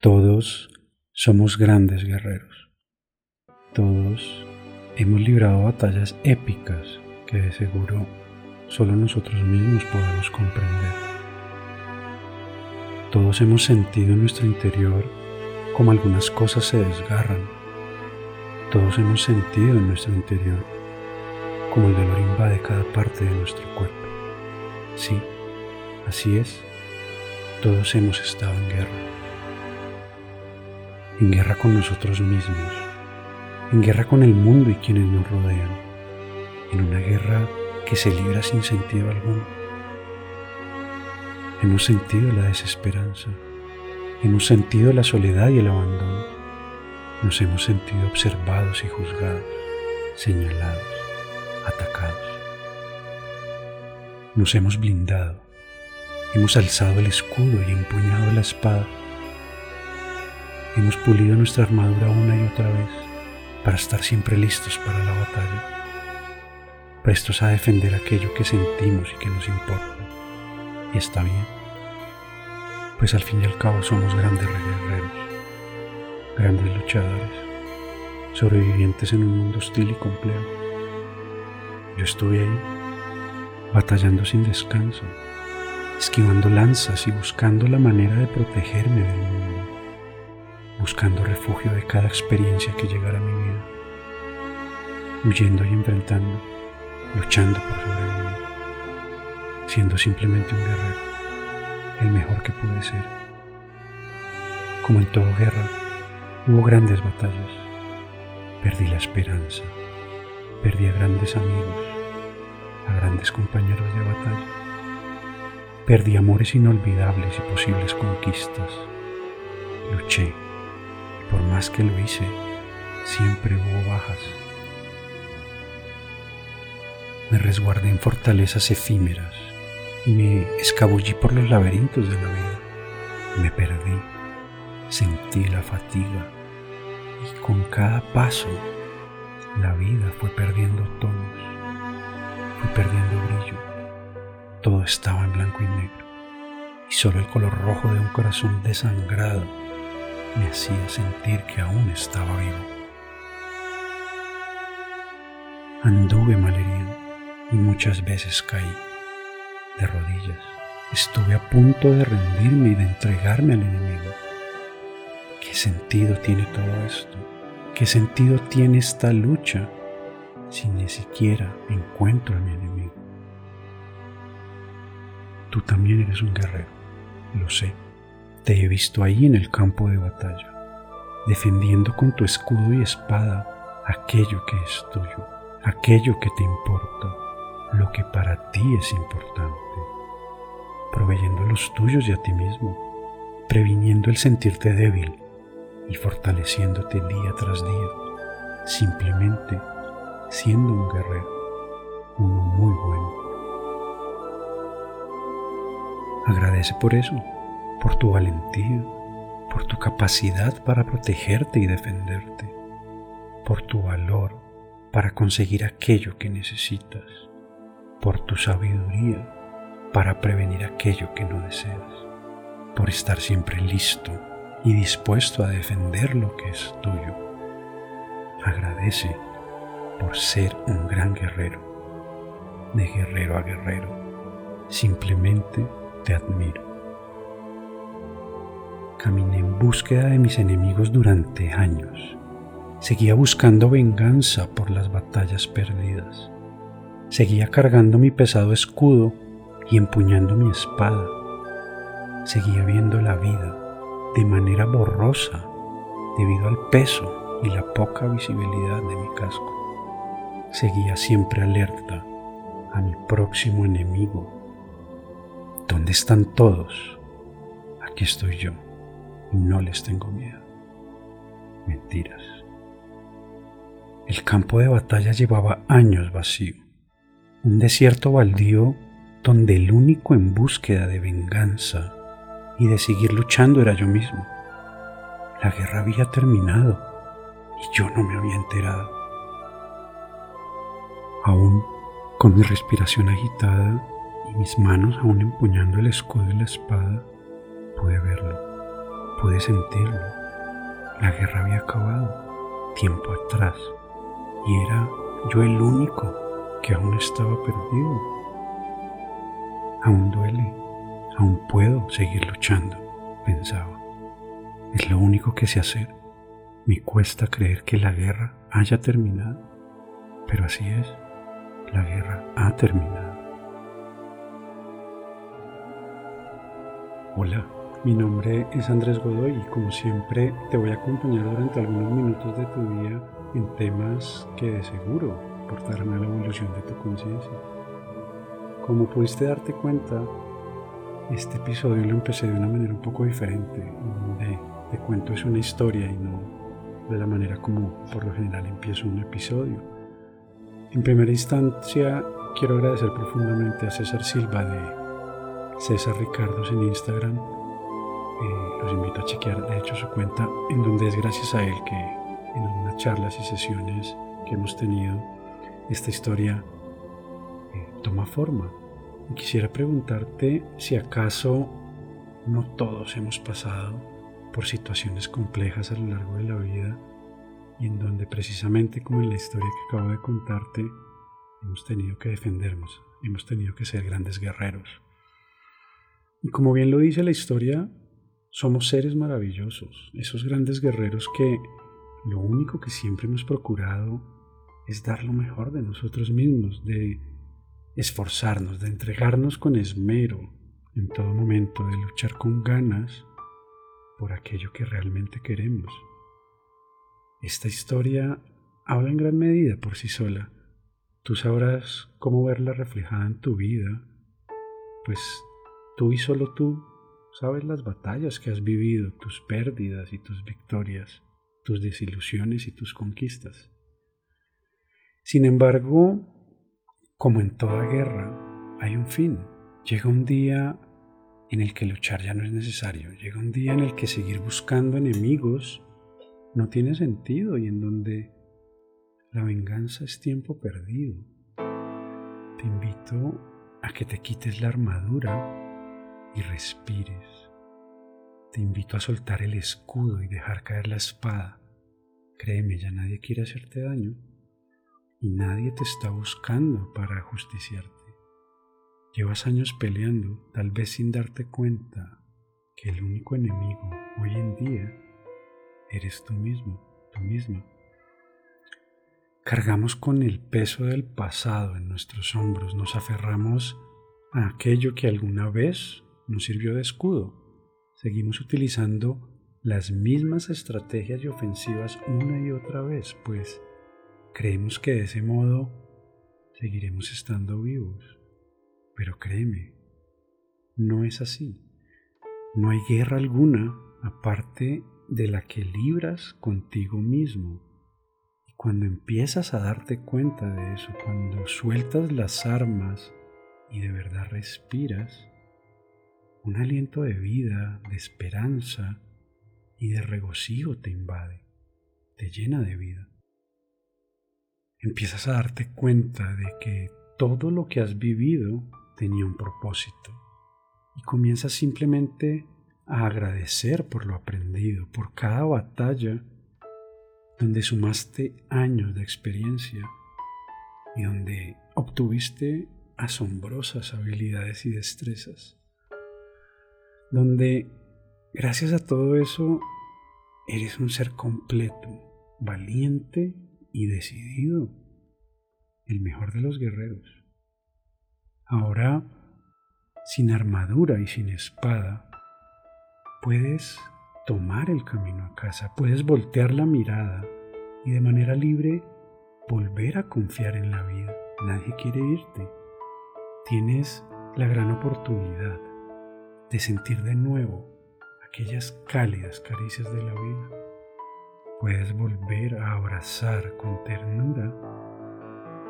Todos somos grandes guerreros. Todos hemos librado batallas épicas que de seguro solo nosotros mismos podemos comprender. Todos hemos sentido en nuestro interior como algunas cosas se desgarran. Todos hemos sentido en nuestro interior como el dolor invade cada parte de nuestro cuerpo. Sí, así es. Todos hemos estado en guerra en guerra con nosotros mismos, en guerra con el mundo y quienes nos rodean, en una guerra que se libra sin sentido alguno. Hemos sentido la desesperanza, hemos sentido la soledad y el abandono, nos hemos sentido observados y juzgados, señalados, atacados. Nos hemos blindado, hemos alzado el escudo y empuñado la espada Hemos pulido nuestra armadura una y otra vez para estar siempre listos para la batalla, prestos a defender aquello que sentimos y que nos importa. Y está bien, pues al fin y al cabo somos grandes guerreros, grandes luchadores, sobrevivientes en un mundo hostil y complejo. Yo estuve ahí, batallando sin descanso, esquivando lanzas y buscando la manera de protegerme del mundo buscando refugio de cada experiencia que llegara a mi vida, huyendo y enfrentando, luchando por sobrevivir, siendo simplemente un guerrero, el mejor que pude ser. Como en toda guerra, hubo grandes batallas, perdí la esperanza, perdí a grandes amigos, a grandes compañeros de batalla, perdí amores inolvidables y posibles conquistas, luché por más que lo hice, siempre hubo bajas. Me resguardé en fortalezas efímeras me escabullí por los laberintos de la vida. Me perdí, sentí la fatiga y con cada paso la vida fue perdiendo tonos, fue perdiendo brillo. Todo estaba en blanco y negro y solo el color rojo de un corazón desangrado me hacía sentir que aún estaba vivo. Anduve malherido y muchas veces caí de rodillas. Estuve a punto de rendirme y de entregarme al enemigo. ¿Qué sentido tiene todo esto? ¿Qué sentido tiene esta lucha si ni siquiera encuentro a mi enemigo? Tú también eres un guerrero, lo sé. Te he visto ahí en el campo de batalla, defendiendo con tu escudo y espada aquello que es tuyo, aquello que te importa, lo que para ti es importante, proveyendo los tuyos y a ti mismo, previniendo el sentirte débil y fortaleciéndote día tras día, simplemente siendo un guerrero, uno muy bueno. Agradece por eso por tu valentía, por tu capacidad para protegerte y defenderte, por tu valor para conseguir aquello que necesitas, por tu sabiduría para prevenir aquello que no deseas, por estar siempre listo y dispuesto a defender lo que es tuyo. Agradece por ser un gran guerrero, de guerrero a guerrero. Simplemente te admiro. Caminé en búsqueda de mis enemigos durante años. Seguía buscando venganza por las batallas perdidas. Seguía cargando mi pesado escudo y empuñando mi espada. Seguía viendo la vida de manera borrosa debido al peso y la poca visibilidad de mi casco. Seguía siempre alerta a mi próximo enemigo. ¿Dónde están todos? Aquí estoy yo no les tengo miedo. Mentiras. El campo de batalla llevaba años vacío, un desierto baldío donde el único en búsqueda de venganza y de seguir luchando era yo mismo. La guerra había terminado y yo no me había enterado. Aún con mi respiración agitada y mis manos aún empuñando el escudo y la espada, pude verlo Pude sentirlo. La guerra había acabado tiempo atrás y era yo el único que aún estaba perdido. Aún duele, aún puedo seguir luchando, pensaba. Es lo único que sé hacer. Me cuesta creer que la guerra haya terminado, pero así es, la guerra ha terminado. Hola, mi nombre es Andrés Godoy y como siempre te voy a acompañar durante algunos minutos de tu día en temas que de seguro aportarán a la evolución de tu conciencia. Como pudiste darte cuenta, este episodio lo empecé de una manera un poco diferente, donde te cuento es una historia y no de la manera como por lo general empiezo un episodio. En primera instancia, quiero agradecer profundamente a César Silva de César Ricardos en Instagram. Eh, los invito a chequear, de hecho, su cuenta, en donde es gracias a él que en algunas charlas y sesiones que hemos tenido, esta historia eh, toma forma. Y quisiera preguntarte si acaso no todos hemos pasado por situaciones complejas a lo largo de la vida y en donde precisamente como en la historia que acabo de contarte, hemos tenido que defendernos, hemos tenido que ser grandes guerreros. Y como bien lo dice la historia, somos seres maravillosos, esos grandes guerreros que lo único que siempre hemos procurado es dar lo mejor de nosotros mismos, de esforzarnos, de entregarnos con esmero en todo momento, de luchar con ganas por aquello que realmente queremos. Esta historia habla en gran medida por sí sola. Tú sabrás cómo verla reflejada en tu vida, pues tú y solo tú sabes las batallas que has vivido, tus pérdidas y tus victorias tus desilusiones y tus conquistas. Sin embargo, como en toda guerra, hay un fin. Llega un día en el que luchar ya no es necesario. Llega un día en el que seguir buscando enemigos no tiene sentido y en donde la venganza es tiempo perdido. Te invito a que te quites la armadura y respires. Te invito a soltar el escudo y dejar caer la espada. Créeme, ya nadie quiere hacerte daño y nadie te está buscando para justiciarte. Llevas años peleando, tal vez sin darte cuenta que el único enemigo hoy en día eres tú mismo, tú misma. Cargamos con el peso del pasado en nuestros hombros, nos aferramos a aquello que alguna vez nos sirvió de escudo seguimos utilizando las mismas estrategias y ofensivas una y otra vez, pues creemos que de ese modo seguiremos estando vivos. Pero créeme, no es así. No hay guerra alguna aparte de la que libras contigo mismo. Y cuando empiezas a darte cuenta de eso, cuando sueltas las armas y de verdad respiras, un aliento de vida, de esperanza y de regocijo te invade, te llena de vida. Empiezas a darte cuenta de que todo lo que has vivido tenía un propósito y comienzas simplemente a agradecer por lo aprendido, por cada batalla donde sumaste años de experiencia y donde obtuviste asombrosas habilidades y destrezas donde gracias a todo eso eres un ser completo, valiente y decidido, el mejor de los guerreros. Ahora, sin armadura y sin espada, puedes tomar el camino a casa, puedes voltear la mirada y de manera libre volver a confiar en la vida. Nadie quiere irte. Tienes la gran oportunidad de sentir de nuevo aquellas cálidas caricias de la vida. Puedes volver a abrazar con ternura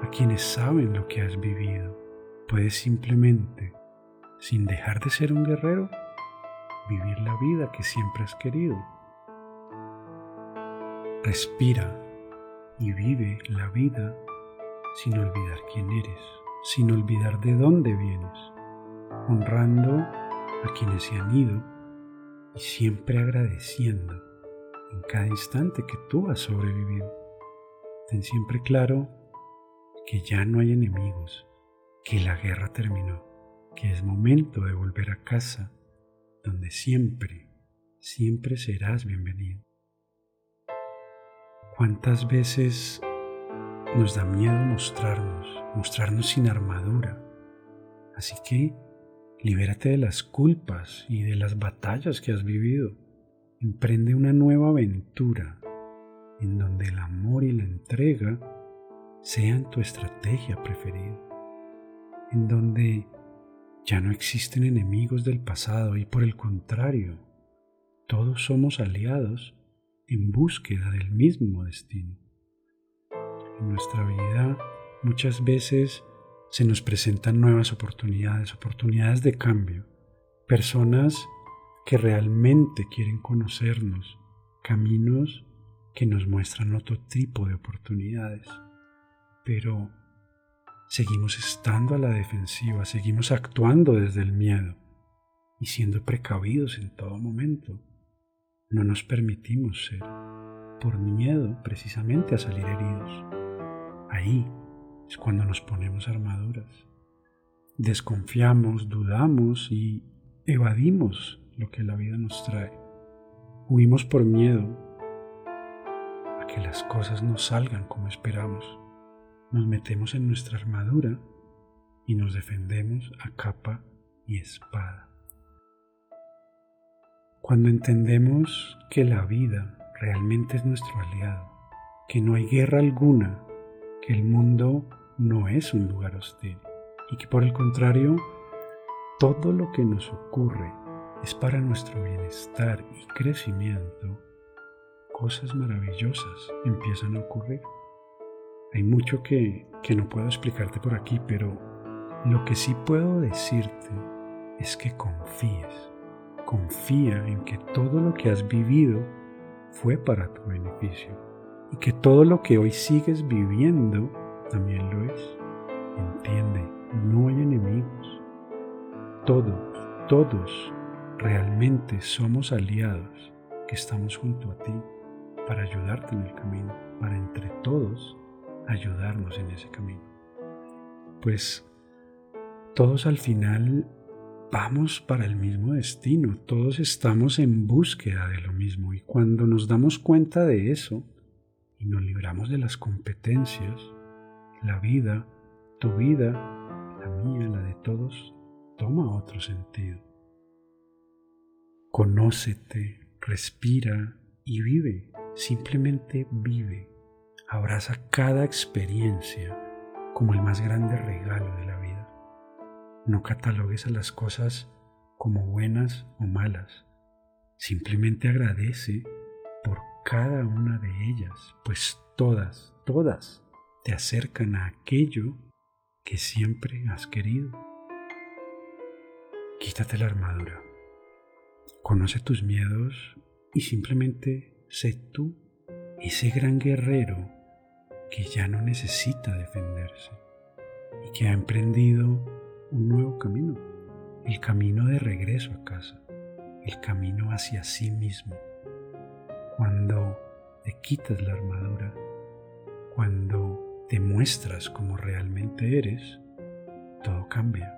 a quienes saben lo que has vivido. Puedes simplemente, sin dejar de ser un guerrero, vivir la vida que siempre has querido. Respira y vive la vida sin olvidar quién eres, sin olvidar de dónde vienes, honrando a quienes se han ido y siempre agradeciendo en cada instante que tú has sobrevivido. Ten siempre claro que ya no hay enemigos, que la guerra terminó, que es momento de volver a casa, donde siempre, siempre serás bienvenido. ¿Cuántas veces nos da miedo mostrarnos, mostrarnos sin armadura? Así que libérate de las culpas y de las batallas que has vivido. Emprende una nueva aventura en donde el amor y la entrega sean tu estrategia preferida, en donde ya no existen enemigos del pasado y por el contrario, todos somos aliados en búsqueda del mismo destino. En nuestra vida muchas veces se nos presentan nuevas oportunidades, oportunidades de cambio, personas que realmente quieren conocernos, caminos que nos muestran otro tipo de oportunidades. Pero seguimos estando a la defensiva, seguimos actuando desde el miedo y siendo precavidos en todo momento. No nos permitimos ser por miedo precisamente a salir heridos. Ahí es cuando nos ponemos armaduras. Desconfiamos, dudamos y evadimos lo que la vida nos trae. Huimos por miedo a que las cosas no salgan como esperamos. Nos metemos en nuestra armadura y nos defendemos a capa y espada. Cuando entendemos que la vida realmente es nuestro aliado, que no hay guerra alguna, que el mundo no es un lugar hostil y que por el contrario, todo lo que nos ocurre es para nuestro bienestar y crecimiento, cosas maravillosas empiezan a ocurrir. Hay mucho que, que no puedo explicarte por aquí, pero lo que sí puedo decirte es que confíes confía en que todo lo que has vivido fue para tu beneficio y que todo lo que hoy sigues viviendo también lo es. Entiende, no hay enemigos. Todos, todos realmente somos aliados que estamos junto a ti para ayudarte en el camino, para entre todos ayudarnos en ese camino. Pues todos al final vamos para el mismo destino, todos estamos en búsqueda de lo mismo y cuando nos damos cuenta de eso y nos libramos de las competencias, la vida, tu vida, la mía, la de todos, toma otro sentido. Conócete, respira y vive, simplemente vive. Abraza cada experiencia como el más grande regalo de la vida. No catalogues a las cosas como buenas o malas. Simplemente agradece por cada una de ellas, pues todas, todas te acercan a aquello que siempre has querido. Quítate la armadura, conoce tus miedos y simplemente sé tú, ese gran guerrero que ya no necesita defenderse y que ha emprendido un nuevo camino, el camino de regreso a casa, el camino hacia sí mismo. Cuando te quitas la armadura, cuando te muestras como realmente eres, todo cambia.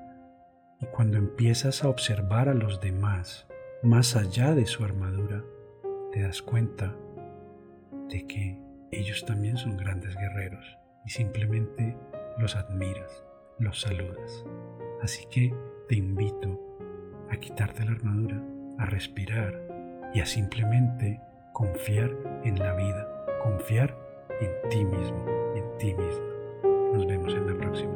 Y cuando empiezas a observar a los demás más allá de su armadura, te das cuenta de que ellos también son grandes guerreros y simplemente los admiras, los saludas. Así que te invito a quitarte la armadura, a respirar y a simplemente confiar en la vida, confiar en ti mismo, en ti mismo. Nos vemos en la próxima.